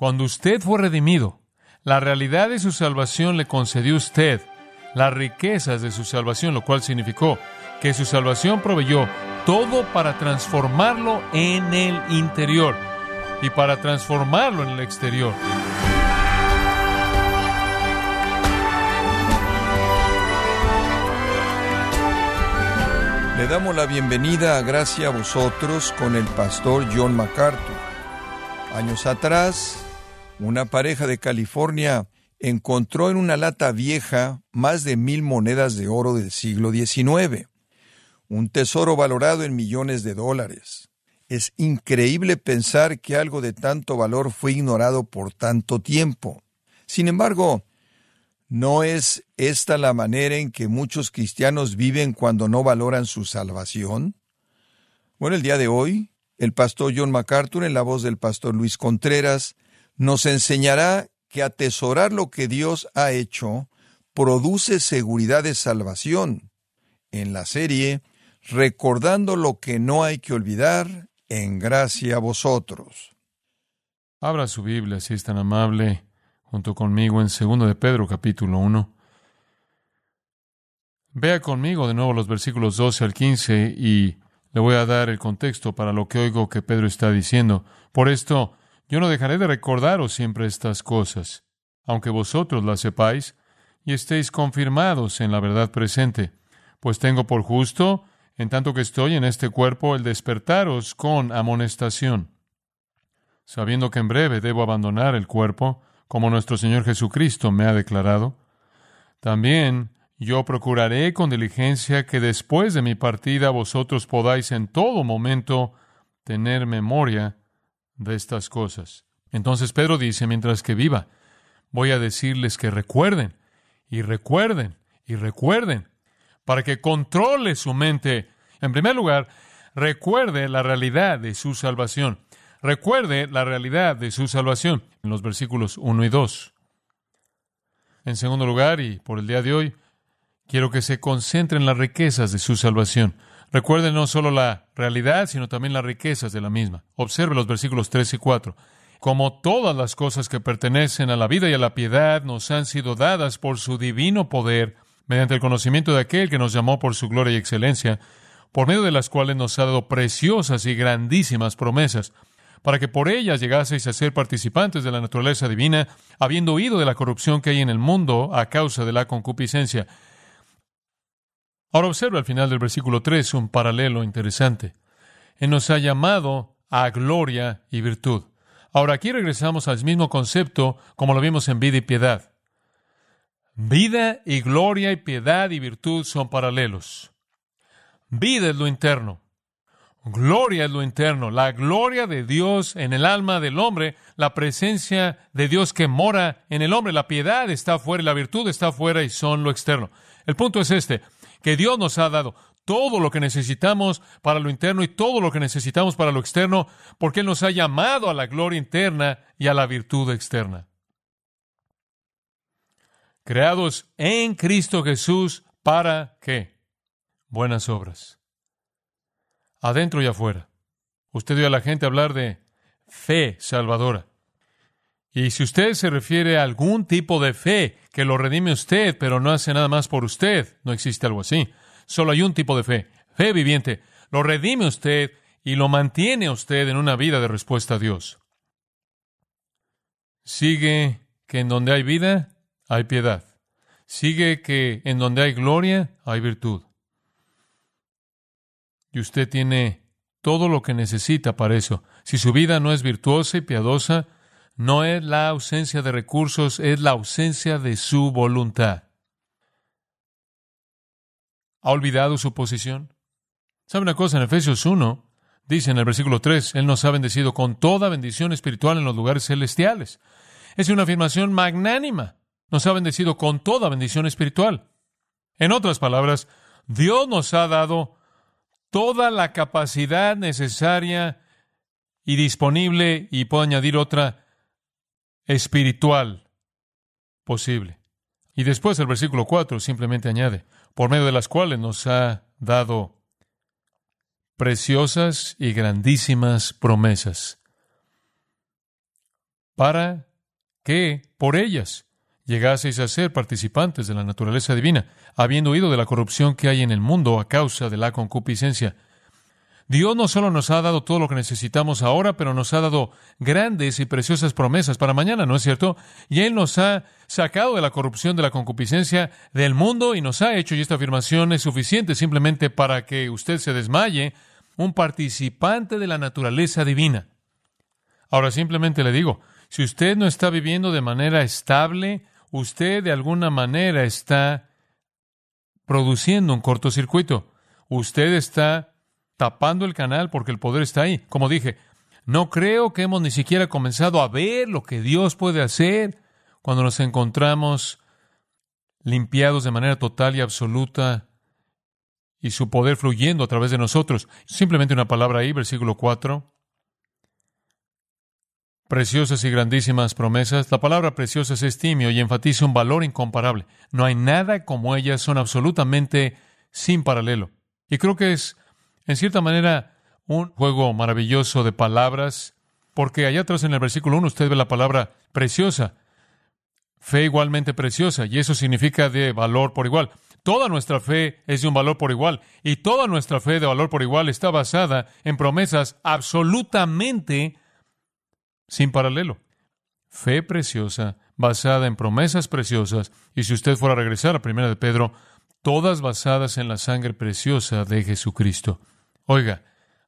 Cuando usted fue redimido, la realidad de su salvación le concedió a usted las riquezas de su salvación, lo cual significó que su salvación proveyó todo para transformarlo en el interior y para transformarlo en el exterior. Le damos la bienvenida a Gracia a vosotros con el pastor John MacArthur. Años atrás, una pareja de California encontró en una lata vieja más de mil monedas de oro del siglo XIX, un tesoro valorado en millones de dólares. Es increíble pensar que algo de tanto valor fue ignorado por tanto tiempo. Sin embargo, ¿No es esta la manera en que muchos cristianos viven cuando no valoran su salvación? Bueno, el día de hoy, el pastor John MacArthur, en la voz del pastor Luis Contreras, nos enseñará que atesorar lo que Dios ha hecho produce seguridad de salvación. En la serie, recordando lo que no hay que olvidar, en gracia a vosotros. Abra su Biblia si es tan amable junto conmigo en 2 de Pedro capítulo 1. Vea conmigo de nuevo los versículos 12 al 15 y le voy a dar el contexto para lo que oigo que Pedro está diciendo. Por esto, yo no dejaré de recordaros siempre estas cosas, aunque vosotros las sepáis y estéis confirmados en la verdad presente, pues tengo por justo, en tanto que estoy en este cuerpo, el despertaros con amonestación, sabiendo que en breve debo abandonar el cuerpo, como nuestro Señor Jesucristo me ha declarado. También yo procuraré con diligencia que después de mi partida vosotros podáis en todo momento tener memoria de estas cosas. Entonces Pedro dice, mientras que viva, voy a decirles que recuerden, y recuerden, y recuerden, para que controle su mente. En primer lugar, recuerde la realidad de su salvación. Recuerde la realidad de su salvación en los versículos 1 y 2. En segundo lugar, y por el día de hoy, quiero que se concentre en las riquezas de su salvación. Recuerde no solo la realidad, sino también las riquezas de la misma. Observe los versículos 3 y 4. Como todas las cosas que pertenecen a la vida y a la piedad nos han sido dadas por su divino poder, mediante el conocimiento de aquel que nos llamó por su gloria y excelencia, por medio de las cuales nos ha dado preciosas y grandísimas promesas para que por ellas llegaseis a ser participantes de la naturaleza divina, habiendo huido de la corrupción que hay en el mundo a causa de la concupiscencia. Ahora observa al final del versículo 3 un paralelo interesante. Él nos ha llamado a gloria y virtud. Ahora aquí regresamos al mismo concepto como lo vimos en vida y piedad. Vida y gloria y piedad y virtud son paralelos. Vida es lo interno. Gloria es lo interno, la gloria de Dios en el alma del hombre, la presencia de Dios que mora en el hombre, la piedad está afuera y la virtud está afuera y son lo externo. El punto es este, que Dios nos ha dado todo lo que necesitamos para lo interno y todo lo que necesitamos para lo externo, porque Él nos ha llamado a la gloria interna y a la virtud externa. Creados en Cristo Jesús para qué? Buenas obras adentro y afuera. Usted oye a la gente hablar de fe salvadora. Y si usted se refiere a algún tipo de fe que lo redime usted, pero no hace nada más por usted, no existe algo así. Solo hay un tipo de fe, fe viviente. Lo redime usted y lo mantiene usted en una vida de respuesta a Dios. Sigue que en donde hay vida, hay piedad. Sigue que en donde hay gloria, hay virtud y usted tiene todo lo que necesita para eso. Si su vida no es virtuosa y piadosa, no es la ausencia de recursos, es la ausencia de su voluntad. ¿Ha olvidado su posición? ¿Sabe una cosa? En Efesios 1 dice en el versículo 3, Él nos ha bendecido con toda bendición espiritual en los lugares celestiales. Es una afirmación magnánima. Nos ha bendecido con toda bendición espiritual. En otras palabras, Dios nos ha dado toda la capacidad necesaria y disponible, y puedo añadir otra, espiritual posible. Y después el versículo 4 simplemente añade, por medio de las cuales nos ha dado preciosas y grandísimas promesas. para que por ellas llegaseis a ser participantes de la naturaleza divina, habiendo oído de la corrupción que hay en el mundo a causa de la concupiscencia. Dios no solo nos ha dado todo lo que necesitamos ahora, pero nos ha dado grandes y preciosas promesas para mañana, ¿no es cierto? Y Él nos ha sacado de la corrupción, de la concupiscencia del mundo y nos ha hecho, y esta afirmación es suficiente simplemente para que usted se desmaye, un participante de la naturaleza divina. Ahora simplemente le digo, si usted no está viviendo de manera estable, usted de alguna manera está produciendo un cortocircuito. Usted está tapando el canal porque el poder está ahí. Como dije, no creo que hemos ni siquiera comenzado a ver lo que Dios puede hacer cuando nos encontramos limpiados de manera total y absoluta y su poder fluyendo a través de nosotros. Simplemente una palabra ahí, versículo 4 preciosas y grandísimas promesas. La palabra preciosas es timio y enfatiza un valor incomparable. No hay nada como ellas, son absolutamente sin paralelo. Y creo que es, en cierta manera, un juego maravilloso de palabras, porque allá atrás en el versículo 1 usted ve la palabra preciosa, fe igualmente preciosa, y eso significa de valor por igual. Toda nuestra fe es de un valor por igual, y toda nuestra fe de valor por igual está basada en promesas absolutamente sin paralelo. Fe preciosa, basada en promesas preciosas, y si usted fuera a regresar a Primera de Pedro, todas basadas en la sangre preciosa de Jesucristo. Oiga,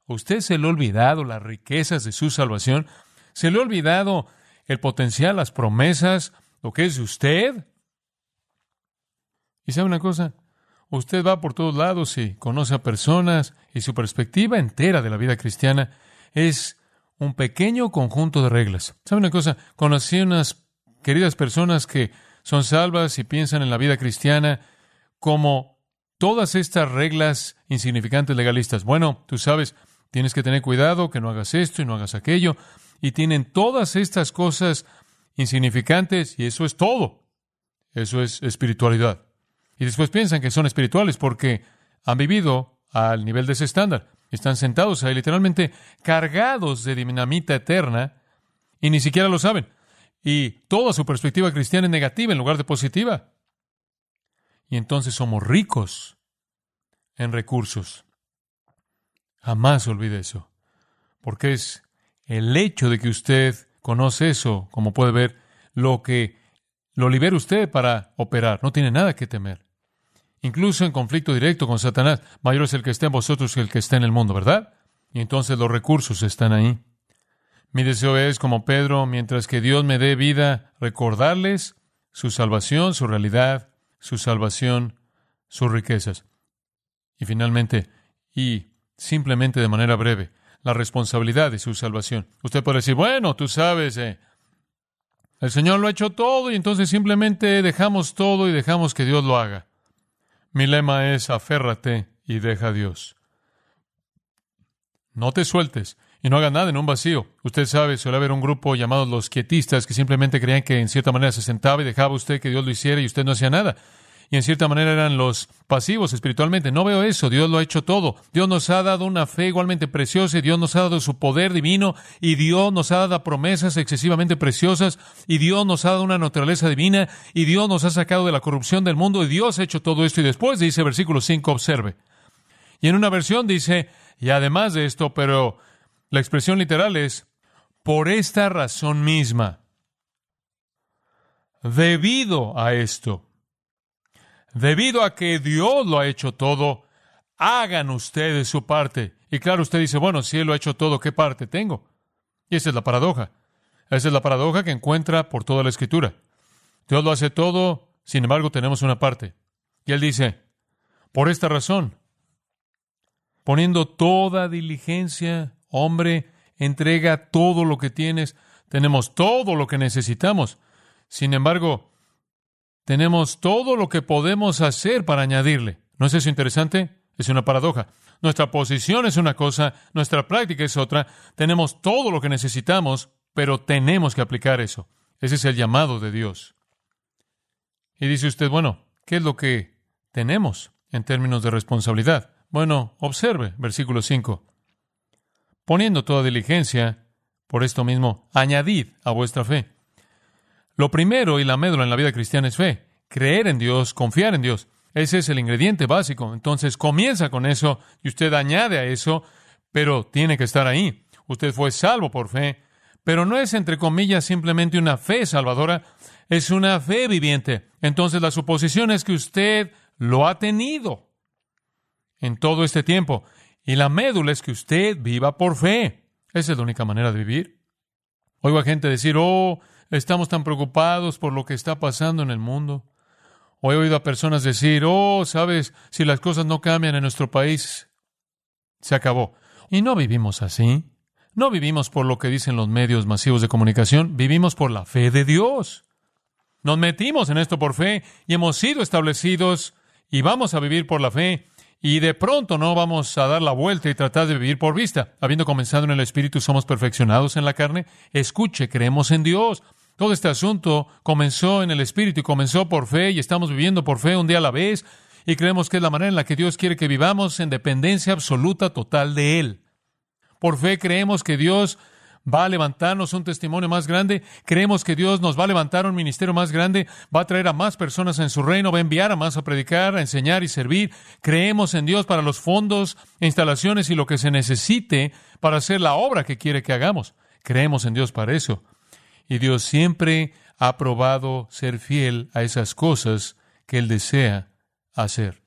¿usted se le ha olvidado las riquezas de su salvación? ¿Se le ha olvidado el potencial, las promesas, lo que es usted? ¿Y sabe una cosa? Usted va por todos lados y conoce a personas y su perspectiva entera de la vida cristiana es un pequeño conjunto de reglas. ¿Sabe una cosa? Conocí unas queridas personas que son salvas y piensan en la vida cristiana como todas estas reglas insignificantes legalistas. Bueno, tú sabes, tienes que tener cuidado que no hagas esto y no hagas aquello. Y tienen todas estas cosas insignificantes y eso es todo. Eso es espiritualidad. Y después piensan que son espirituales porque han vivido al nivel de ese estándar. Están sentados ahí literalmente cargados de dinamita eterna y ni siquiera lo saben. Y toda su perspectiva cristiana es negativa en lugar de positiva. Y entonces somos ricos en recursos. Jamás olvide eso. Porque es el hecho de que usted conoce eso, como puede ver, lo que lo libera usted para operar. No tiene nada que temer incluso en conflicto directo con Satanás. Mayor es el que está en vosotros que el que está en el mundo, ¿verdad? Y entonces los recursos están ahí. Mi deseo es, como Pedro, mientras que Dios me dé vida, recordarles su salvación, su realidad, su salvación, sus riquezas. Y finalmente, y simplemente de manera breve, la responsabilidad de su salvación. Usted puede decir, bueno, tú sabes, eh, el Señor lo ha hecho todo y entonces simplemente dejamos todo y dejamos que Dios lo haga. Mi lema es aférrate y deja a Dios. No te sueltes y no hagas nada en un vacío. Usted sabe, suele haber un grupo llamado los quietistas que simplemente creían que en cierta manera se sentaba y dejaba usted que Dios lo hiciera y usted no hacía nada y en cierta manera eran los pasivos espiritualmente. No veo eso, Dios lo ha hecho todo. Dios nos ha dado una fe igualmente preciosa y Dios nos ha dado su poder divino y Dios nos ha dado promesas excesivamente preciosas y Dios nos ha dado una naturaleza divina y Dios nos ha sacado de la corrupción del mundo y Dios ha hecho todo esto y después dice versículo 5, observe. Y en una versión dice, y además de esto, pero la expresión literal es, por esta razón misma, debido a esto. Debido a que Dios lo ha hecho todo, hagan ustedes su parte. Y claro, usted dice, bueno, si Él lo ha hecho todo, ¿qué parte tengo? Y esa es la paradoja. Esa es la paradoja que encuentra por toda la Escritura. Dios lo hace todo, sin embargo tenemos una parte. Y Él dice, por esta razón, poniendo toda diligencia, hombre, entrega todo lo que tienes, tenemos todo lo que necesitamos. Sin embargo, tenemos todo lo que podemos hacer para añadirle. ¿No es eso interesante? Es una paradoja. Nuestra posición es una cosa, nuestra práctica es otra. Tenemos todo lo que necesitamos, pero tenemos que aplicar eso. Ese es el llamado de Dios. Y dice usted, bueno, ¿qué es lo que tenemos en términos de responsabilidad? Bueno, observe, versículo 5. Poniendo toda diligencia, Por esto mismo, añadid a vuestra fe. Lo primero y la médula en la vida cristiana es fe. Creer en Dios, confiar en Dios. Ese es el ingrediente básico. Entonces comienza con eso y usted añade a eso, pero tiene que estar ahí. Usted fue salvo por fe, pero no es, entre comillas, simplemente una fe salvadora, es una fe viviente. Entonces la suposición es que usted lo ha tenido en todo este tiempo. Y la médula es que usted viva por fe. Esa es la única manera de vivir. Oigo a gente decir, oh, estamos tan preocupados por lo que está pasando en el mundo. O he oído a personas decir, oh, sabes, si las cosas no cambian en nuestro país, se acabó. Y no vivimos así. No vivimos por lo que dicen los medios masivos de comunicación, vivimos por la fe de Dios. Nos metimos en esto por fe y hemos sido establecidos y vamos a vivir por la fe. Y de pronto no vamos a dar la vuelta y tratar de vivir por vista. Habiendo comenzado en el Espíritu, somos perfeccionados en la carne. Escuche, creemos en Dios. Todo este asunto comenzó en el Espíritu y comenzó por fe y estamos viviendo por fe un día a la vez y creemos que es la manera en la que Dios quiere que vivamos en dependencia absoluta total de Él. Por fe creemos que Dios va a levantarnos un testimonio más grande, creemos que Dios nos va a levantar un ministerio más grande, va a traer a más personas en su reino, va a enviar a más a predicar, a enseñar y servir. Creemos en Dios para los fondos, instalaciones y lo que se necesite para hacer la obra que quiere que hagamos. Creemos en Dios para eso. Y Dios siempre ha probado ser fiel a esas cosas que Él desea hacer.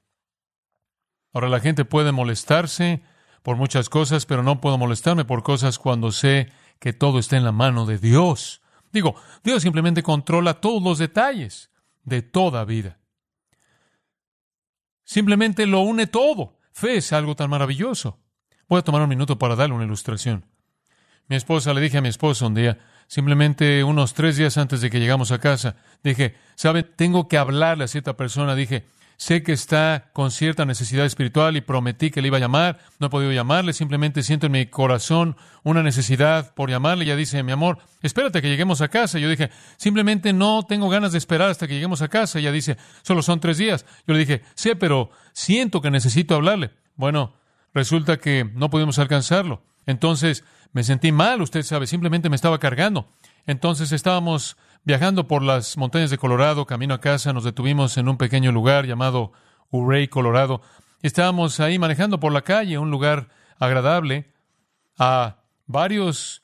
Ahora la gente puede molestarse por muchas cosas, pero no puedo molestarme por cosas cuando sé que todo está en la mano de Dios. Digo, Dios simplemente controla todos los detalles de toda vida. Simplemente lo une todo. Fe es algo tan maravilloso. Voy a tomar un minuto para darle una ilustración. Mi esposa le dije a mi esposa un día, simplemente unos tres días antes de que llegamos a casa, dije, ¿sabe? Tengo que hablarle a cierta persona. Dije, Sé que está con cierta necesidad espiritual y prometí que le iba a llamar. No he podido llamarle, simplemente siento en mi corazón una necesidad por llamarle. Ella dice, mi amor, espérate que lleguemos a casa. Yo dije, simplemente no tengo ganas de esperar hasta que lleguemos a casa. Ella dice, solo son tres días. Yo le dije, sí, pero siento que necesito hablarle. Bueno, resulta que no pudimos alcanzarlo. Entonces me sentí mal, usted sabe, simplemente me estaba cargando. Entonces estábamos Viajando por las montañas de Colorado, camino a casa, nos detuvimos en un pequeño lugar llamado Urey, Colorado. Estábamos ahí manejando por la calle, un lugar agradable, a varios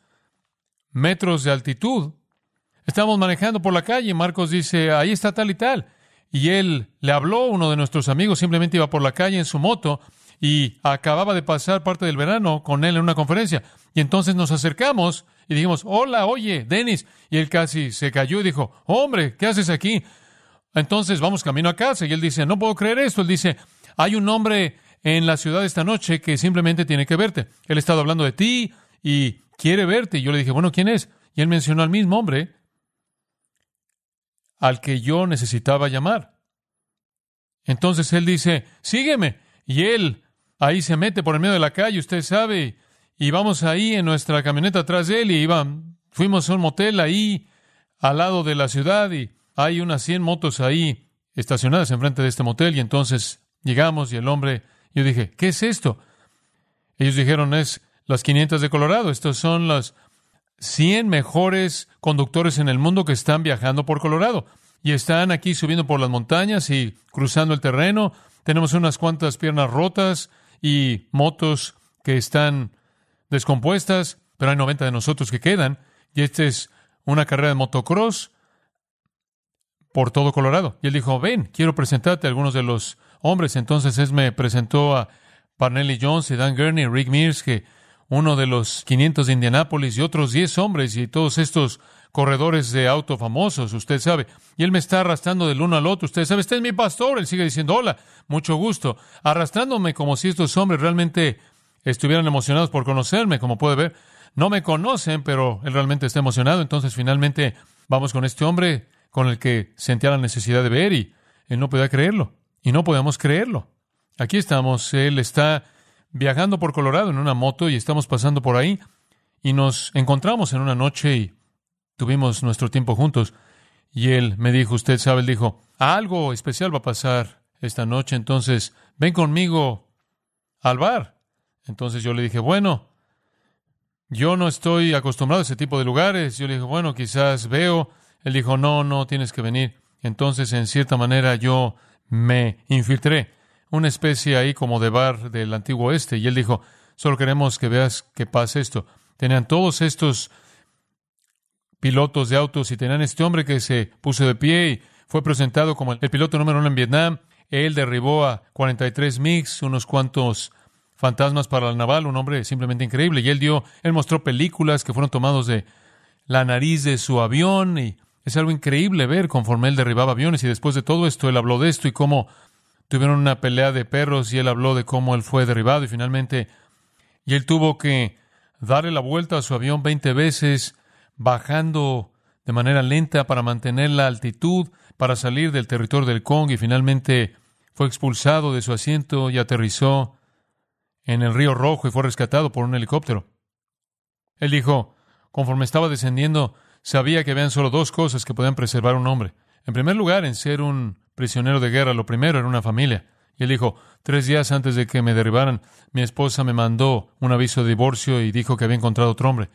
metros de altitud. Estábamos manejando por la calle. Marcos dice, ahí está tal y tal. Y él le habló, uno de nuestros amigos simplemente iba por la calle en su moto y acababa de pasar parte del verano con él en una conferencia. Y entonces nos acercamos y dijimos, hola, oye, Denis. Y él casi se cayó y dijo, hombre, ¿qué haces aquí? Entonces vamos camino a casa. Y él dice, no puedo creer esto. Él dice, hay un hombre en la ciudad esta noche que simplemente tiene que verte. Él ha estado hablando de ti y quiere verte. Y yo le dije, bueno, ¿quién es? Y él mencionó al mismo hombre al que yo necesitaba llamar. Entonces él dice, sígueme. Y él ahí se mete por el medio de la calle, usted sabe, y vamos ahí en nuestra camioneta atrás de él y iban, fuimos a un motel ahí al lado de la ciudad y hay unas 100 motos ahí estacionadas enfrente de este motel y entonces llegamos y el hombre, yo dije, ¿qué es esto? Ellos dijeron, es las 500 de Colorado, estos son los 100 mejores conductores en el mundo que están viajando por Colorado y están aquí subiendo por las montañas y cruzando el terreno. Tenemos unas cuantas piernas rotas y motos que están descompuestas, pero hay 90 de nosotros que quedan. Y esta es una carrera de motocross por todo Colorado. Y él dijo, ven, quiero presentarte a algunos de los hombres. Entonces él me presentó a Parnelli Jones y Dan Gurney, Rick Mears, que uno de los 500 de Indianápolis y otros 10 hombres y todos estos corredores de auto famosos, usted sabe. Y él me está arrastrando del uno al otro. Usted sabe, este es mi pastor. Él sigue diciendo, hola, mucho gusto. Arrastrándome como si estos hombres realmente estuvieran emocionados por conocerme, como puede ver. No me conocen, pero él realmente está emocionado. Entonces, finalmente, vamos con este hombre con el que sentía la necesidad de ver y él no podía creerlo. Y no podíamos creerlo. Aquí estamos. Él está viajando por Colorado en una moto y estamos pasando por ahí y nos encontramos en una noche y tuvimos nuestro tiempo juntos. Y él me dijo, usted sabe, él dijo, algo especial va a pasar esta noche, entonces ven conmigo al bar. Entonces yo le dije, bueno, yo no estoy acostumbrado a ese tipo de lugares. Yo le dije, bueno, quizás veo. Él dijo, no, no, tienes que venir. Entonces, en cierta manera, yo me infiltré. Una especie ahí como de bar del antiguo oeste. Y él dijo, solo queremos que veas que pasa esto. Tenían todos estos pilotos de autos y tenían este hombre que se puso de pie y fue presentado como el piloto número uno en Vietnam. Él derribó a 43 MiGs, unos cuantos fantasmas para la naval, un hombre simplemente increíble. Y él dio, él mostró películas que fueron tomados de la nariz de su avión y es algo increíble ver conforme él derribaba aviones y después de todo esto él habló de esto y cómo tuvieron una pelea de perros y él habló de cómo él fue derribado y finalmente y él tuvo que darle la vuelta a su avión 20 veces bajando de manera lenta para mantener la altitud para salir del territorio del Kong y finalmente fue expulsado de su asiento y aterrizó en el río Rojo y fue rescatado por un helicóptero. Él dijo, conforme estaba descendiendo, sabía que habían solo dos cosas que podían preservar a un hombre. En primer lugar, en ser un prisionero de guerra, lo primero era una familia. Y él dijo, tres días antes de que me derribaran, mi esposa me mandó un aviso de divorcio y dijo que había encontrado otro hombre.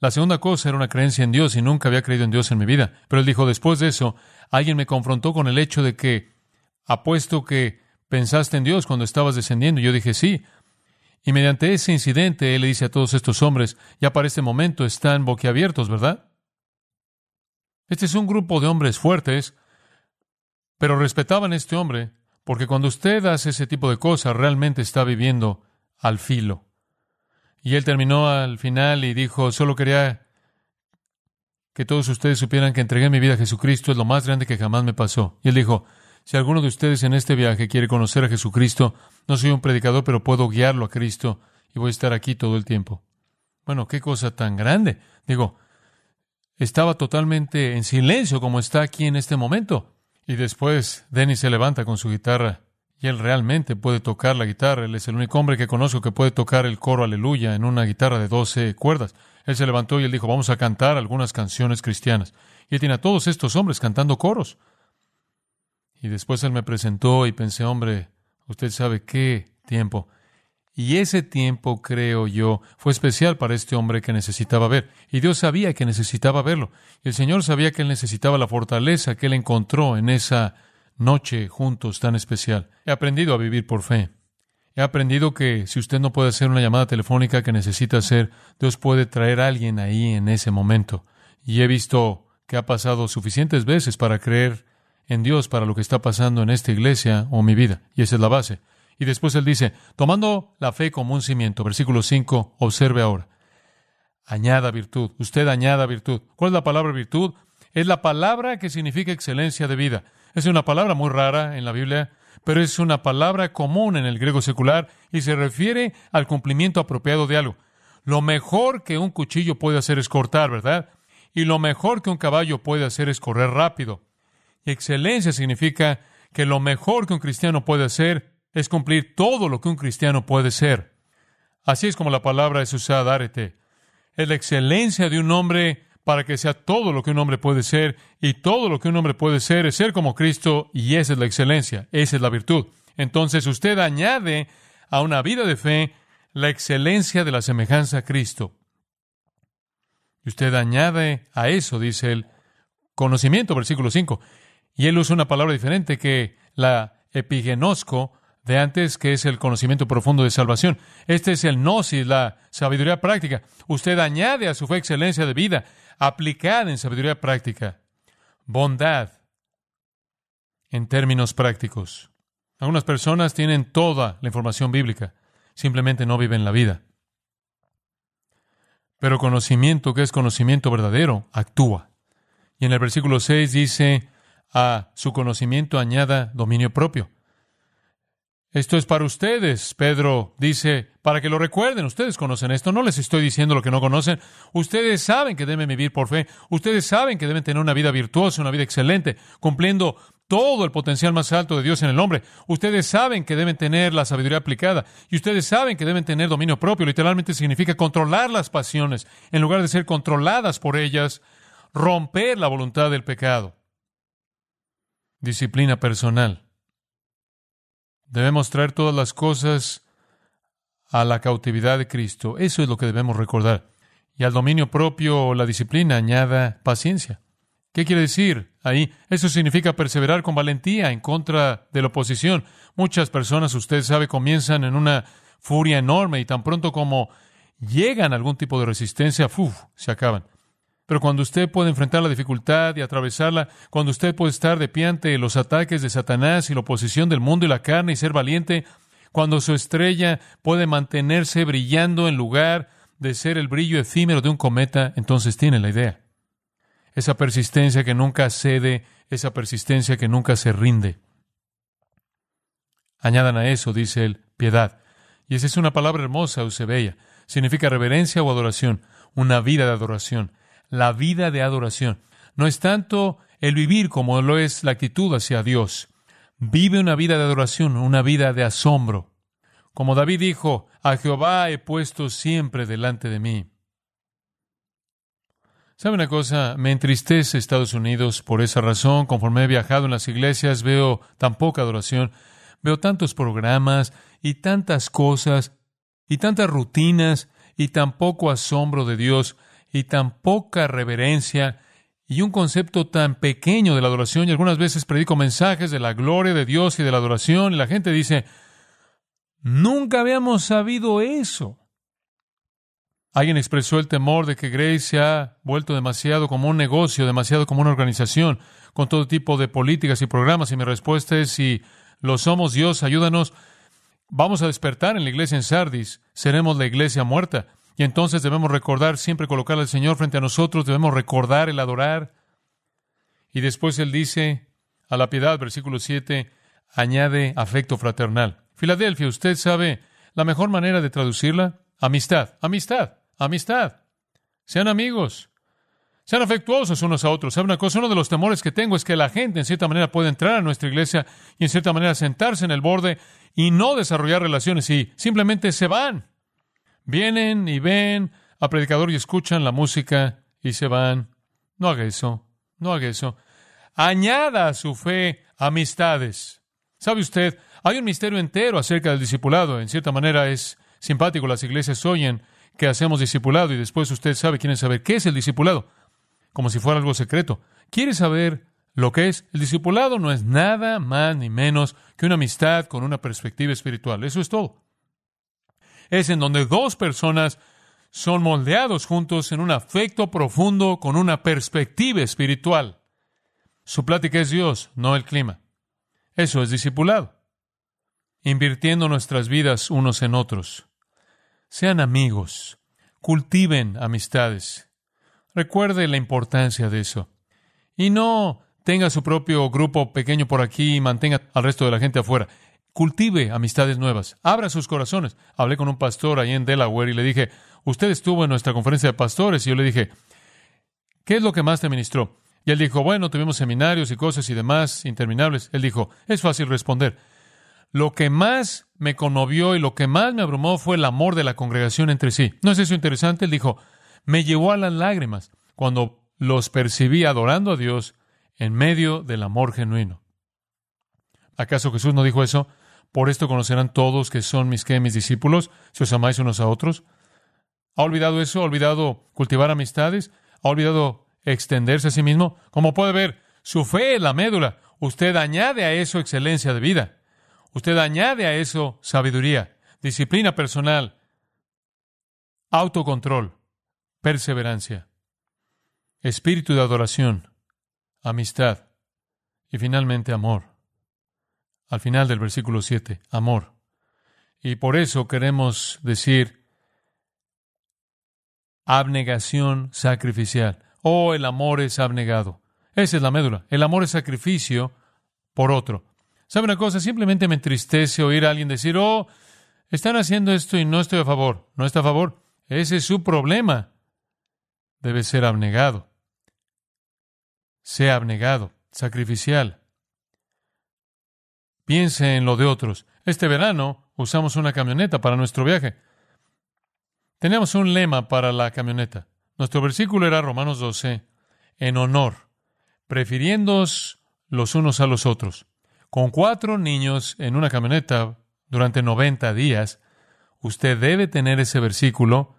La segunda cosa era una creencia en Dios y nunca había creído en Dios en mi vida. Pero él dijo, después de eso, alguien me confrontó con el hecho de que apuesto que pensaste en Dios cuando estabas descendiendo. Y yo dije, sí. Y mediante ese incidente, él le dice a todos estos hombres, ya para este momento están boquiabiertos, ¿verdad? Este es un grupo de hombres fuertes, pero respetaban a este hombre, porque cuando usted hace ese tipo de cosas, realmente está viviendo al filo. Y él terminó al final y dijo, solo quería que todos ustedes supieran que entregué mi vida a Jesucristo, es lo más grande que jamás me pasó. Y él dijo, si alguno de ustedes en este viaje quiere conocer a Jesucristo, no soy un predicador, pero puedo guiarlo a Cristo y voy a estar aquí todo el tiempo. Bueno, qué cosa tan grande. Digo, estaba totalmente en silencio como está aquí en este momento. Y después Denny se levanta con su guitarra y él realmente puede tocar la guitarra. Él es el único hombre que conozco que puede tocar el coro aleluya en una guitarra de doce cuerdas. Él se levantó y él dijo, vamos a cantar algunas canciones cristianas. Y él tiene a todos estos hombres cantando coros. Y después él me presentó y pensé, hombre, usted sabe qué tiempo. Y ese tiempo, creo yo, fue especial para este hombre que necesitaba ver. Y Dios sabía que necesitaba verlo. Y el Señor sabía que él necesitaba la fortaleza que él encontró en esa noche juntos tan especial. He aprendido a vivir por fe. He aprendido que si usted no puede hacer una llamada telefónica que necesita hacer, Dios puede traer a alguien ahí en ese momento. Y he visto que ha pasado suficientes veces para creer en Dios para lo que está pasando en esta iglesia o mi vida. Y esa es la base. Y después él dice, tomando la fe como un cimiento, versículo 5, observe ahora. Añada virtud. Usted añada virtud. ¿Cuál es la palabra virtud? Es la palabra que significa excelencia de vida. Es una palabra muy rara en la Biblia, pero es una palabra común en el griego secular y se refiere al cumplimiento apropiado de algo. Lo mejor que un cuchillo puede hacer es cortar, ¿verdad? Y lo mejor que un caballo puede hacer es correr rápido. Y excelencia significa que lo mejor que un cristiano puede hacer es cumplir todo lo que un cristiano puede ser. Así es como la palabra es usada, arete. Es la excelencia de un hombre para que sea todo lo que un hombre puede ser, y todo lo que un hombre puede ser es ser como Cristo, y esa es la excelencia, esa es la virtud. Entonces usted añade a una vida de fe la excelencia de la semejanza a Cristo. Y usted añade a eso, dice el conocimiento, versículo 5. Y él usa una palabra diferente que la epigenosco de antes, que es el conocimiento profundo de salvación. Este es el gnosis, la sabiduría práctica. Usted añade a su fe excelencia de vida, aplicada en sabiduría práctica. Bondad en términos prácticos. Algunas personas tienen toda la información bíblica, simplemente no viven la vida. Pero conocimiento, que es conocimiento verdadero, actúa. Y en el versículo 6 dice, a su conocimiento añada dominio propio. Esto es para ustedes, Pedro dice, para que lo recuerden. Ustedes conocen esto, no les estoy diciendo lo que no conocen. Ustedes saben que deben vivir por fe. Ustedes saben que deben tener una vida virtuosa, una vida excelente, cumpliendo todo el potencial más alto de Dios en el hombre. Ustedes saben que deben tener la sabiduría aplicada y ustedes saben que deben tener dominio propio. Literalmente significa controlar las pasiones en lugar de ser controladas por ellas, romper la voluntad del pecado disciplina personal. Debemos traer todas las cosas a la cautividad de Cristo. Eso es lo que debemos recordar. y al dominio propio la disciplina añada paciencia. ¿Qué quiere decir ahí? Eso significa perseverar con valentía en contra de la oposición. Muchas personas, usted sabe, comienzan en una furia enorme y tan pronto como llegan a algún tipo de resistencia, ¡fuf! se acaban. Pero cuando usted puede enfrentar la dificultad y atravesarla, cuando usted puede estar de pie ante los ataques de Satanás y la oposición del mundo y la carne y ser valiente, cuando su estrella puede mantenerse brillando en lugar de ser el brillo efímero de un cometa, entonces tiene la idea. Esa persistencia que nunca cede, esa persistencia que nunca se rinde. Añadan a eso, dice él, piedad. Y esa es una palabra hermosa, Eusebella. Significa reverencia o adoración, una vida de adoración. La vida de adoración. No es tanto el vivir como lo es la actitud hacia Dios. Vive una vida de adoración, una vida de asombro. Como David dijo, a Jehová he puesto siempre delante de mí. ¿Sabe una cosa? Me entristece Estados Unidos por esa razón. Conforme he viajado en las iglesias, veo tan poca adoración, veo tantos programas y tantas cosas y tantas rutinas y tan poco asombro de Dios y tan poca reverencia y un concepto tan pequeño de la adoración. Y algunas veces predico mensajes de la gloria de Dios y de la adoración y la gente dice, nunca habíamos sabido eso. Alguien expresó el temor de que Grace se ha vuelto demasiado como un negocio, demasiado como una organización, con todo tipo de políticas y programas. Y mi respuesta es, si lo somos Dios, ayúdanos. Vamos a despertar en la iglesia en Sardis. Seremos la iglesia muerta. Y entonces debemos recordar siempre colocar al Señor frente a nosotros. Debemos recordar el adorar. Y después él dice, a la piedad, versículo 7, añade afecto fraternal. Filadelfia, usted sabe la mejor manera de traducirla. Amistad, amistad amistad. Sean amigos. Sean afectuosos unos a otros. ¿Sabe una cosa? Uno de los temores que tengo es que la gente, en cierta manera, puede entrar a nuestra iglesia y, en cierta manera, sentarse en el borde y no desarrollar relaciones y simplemente se van. Vienen y ven a predicador y escuchan la música y se van. No haga eso. No haga eso. Añada a su fe amistades. ¿Sabe usted? Hay un misterio entero acerca del discipulado. En cierta manera es simpático. Las iglesias oyen que hacemos discipulado y después usted sabe, quiere saber qué es el discipulado, como si fuera algo secreto. ¿Quiere saber lo que es? El discipulado no es nada más ni menos que una amistad con una perspectiva espiritual. Eso es todo. Es en donde dos personas son moldeados juntos en un afecto profundo con una perspectiva espiritual. Su plática es Dios, no el clima. Eso es discipulado. Invirtiendo nuestras vidas unos en otros. Sean amigos, cultiven amistades. Recuerde la importancia de eso. Y no tenga su propio grupo pequeño por aquí y mantenga al resto de la gente afuera. Cultive amistades nuevas. Abra sus corazones. Hablé con un pastor ahí en Delaware y le dije, usted estuvo en nuestra conferencia de pastores y yo le dije, ¿qué es lo que más te ministró? Y él dijo, bueno, tuvimos seminarios y cosas y demás interminables. Él dijo, es fácil responder. Lo que más me conmovió y lo que más me abrumó fue el amor de la congregación entre sí. ¿No es eso interesante? Él dijo, me llevó a las lágrimas cuando los percibí adorando a Dios en medio del amor genuino. ¿Acaso Jesús no dijo eso? Por esto conocerán todos que son mis que mis discípulos, si os amáis unos a otros. ¿Ha olvidado eso? ¿Ha olvidado cultivar amistades? ¿Ha olvidado extenderse a sí mismo? Como puede ver, su fe es la médula. Usted añade a eso excelencia de vida. Usted añade a eso sabiduría, disciplina personal, autocontrol, perseverancia, espíritu de adoración, amistad y finalmente amor. Al final del versículo 7, amor. Y por eso queremos decir abnegación sacrificial. Oh, el amor es abnegado. Esa es la médula. El amor es sacrificio por otro. ¿Sabe una cosa? Simplemente me entristece oír a alguien decir, oh, están haciendo esto y no estoy a favor. No está a favor. Ese es su problema. Debe ser abnegado. Sea abnegado, sacrificial. Piense en lo de otros. Este verano usamos una camioneta para nuestro viaje. Teníamos un lema para la camioneta. Nuestro versículo era Romanos 12, en honor, prefiriéndoos los unos a los otros con cuatro niños en una camioneta durante 90 días, usted debe tener ese versículo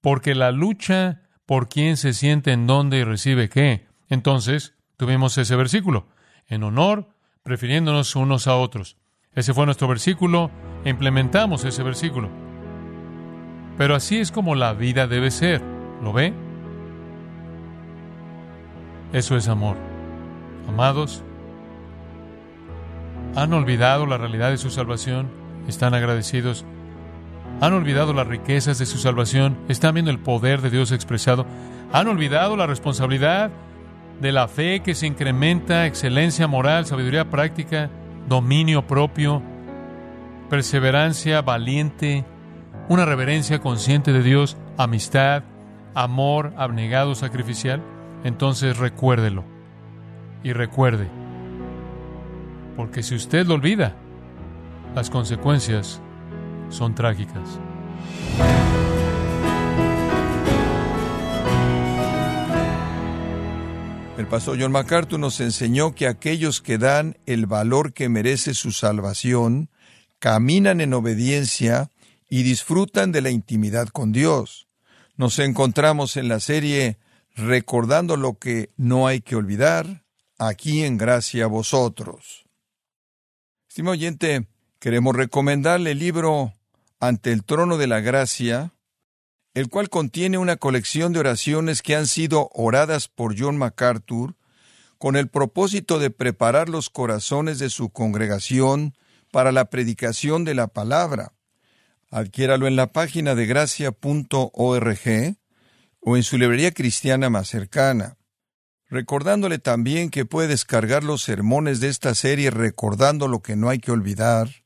porque la lucha por quién se siente en dónde y recibe qué. Entonces, tuvimos ese versículo, en honor, prefiriéndonos unos a otros. Ese fue nuestro versículo e implementamos ese versículo. Pero así es como la vida debe ser. ¿Lo ve? Eso es amor. Amados, ¿han olvidado la realidad de su salvación? ¿Están agradecidos? ¿Han olvidado las riquezas de su salvación? ¿Están viendo el poder de Dios expresado? ¿Han olvidado la responsabilidad de la fe que se incrementa, excelencia moral, sabiduría práctica, dominio propio, perseverancia valiente, una reverencia consciente de Dios, amistad, amor abnegado, sacrificial? Entonces recuérdelo y recuerde, porque si usted lo olvida, las consecuencias son trágicas. El pastor John MacArthur nos enseñó que aquellos que dan el valor que merece su salvación, caminan en obediencia y disfrutan de la intimidad con Dios. Nos encontramos en la serie Recordando lo que no hay que olvidar, aquí en gracia a vosotros. Estimado oyente, queremos recomendarle el libro Ante el trono de la gracia, el cual contiene una colección de oraciones que han sido oradas por John MacArthur con el propósito de preparar los corazones de su congregación para la predicación de la palabra. Adquiéralo en la página de gracia.org o en su librería cristiana más cercana. Recordándole también que puede descargar los sermones de esta serie recordando lo que no hay que olvidar,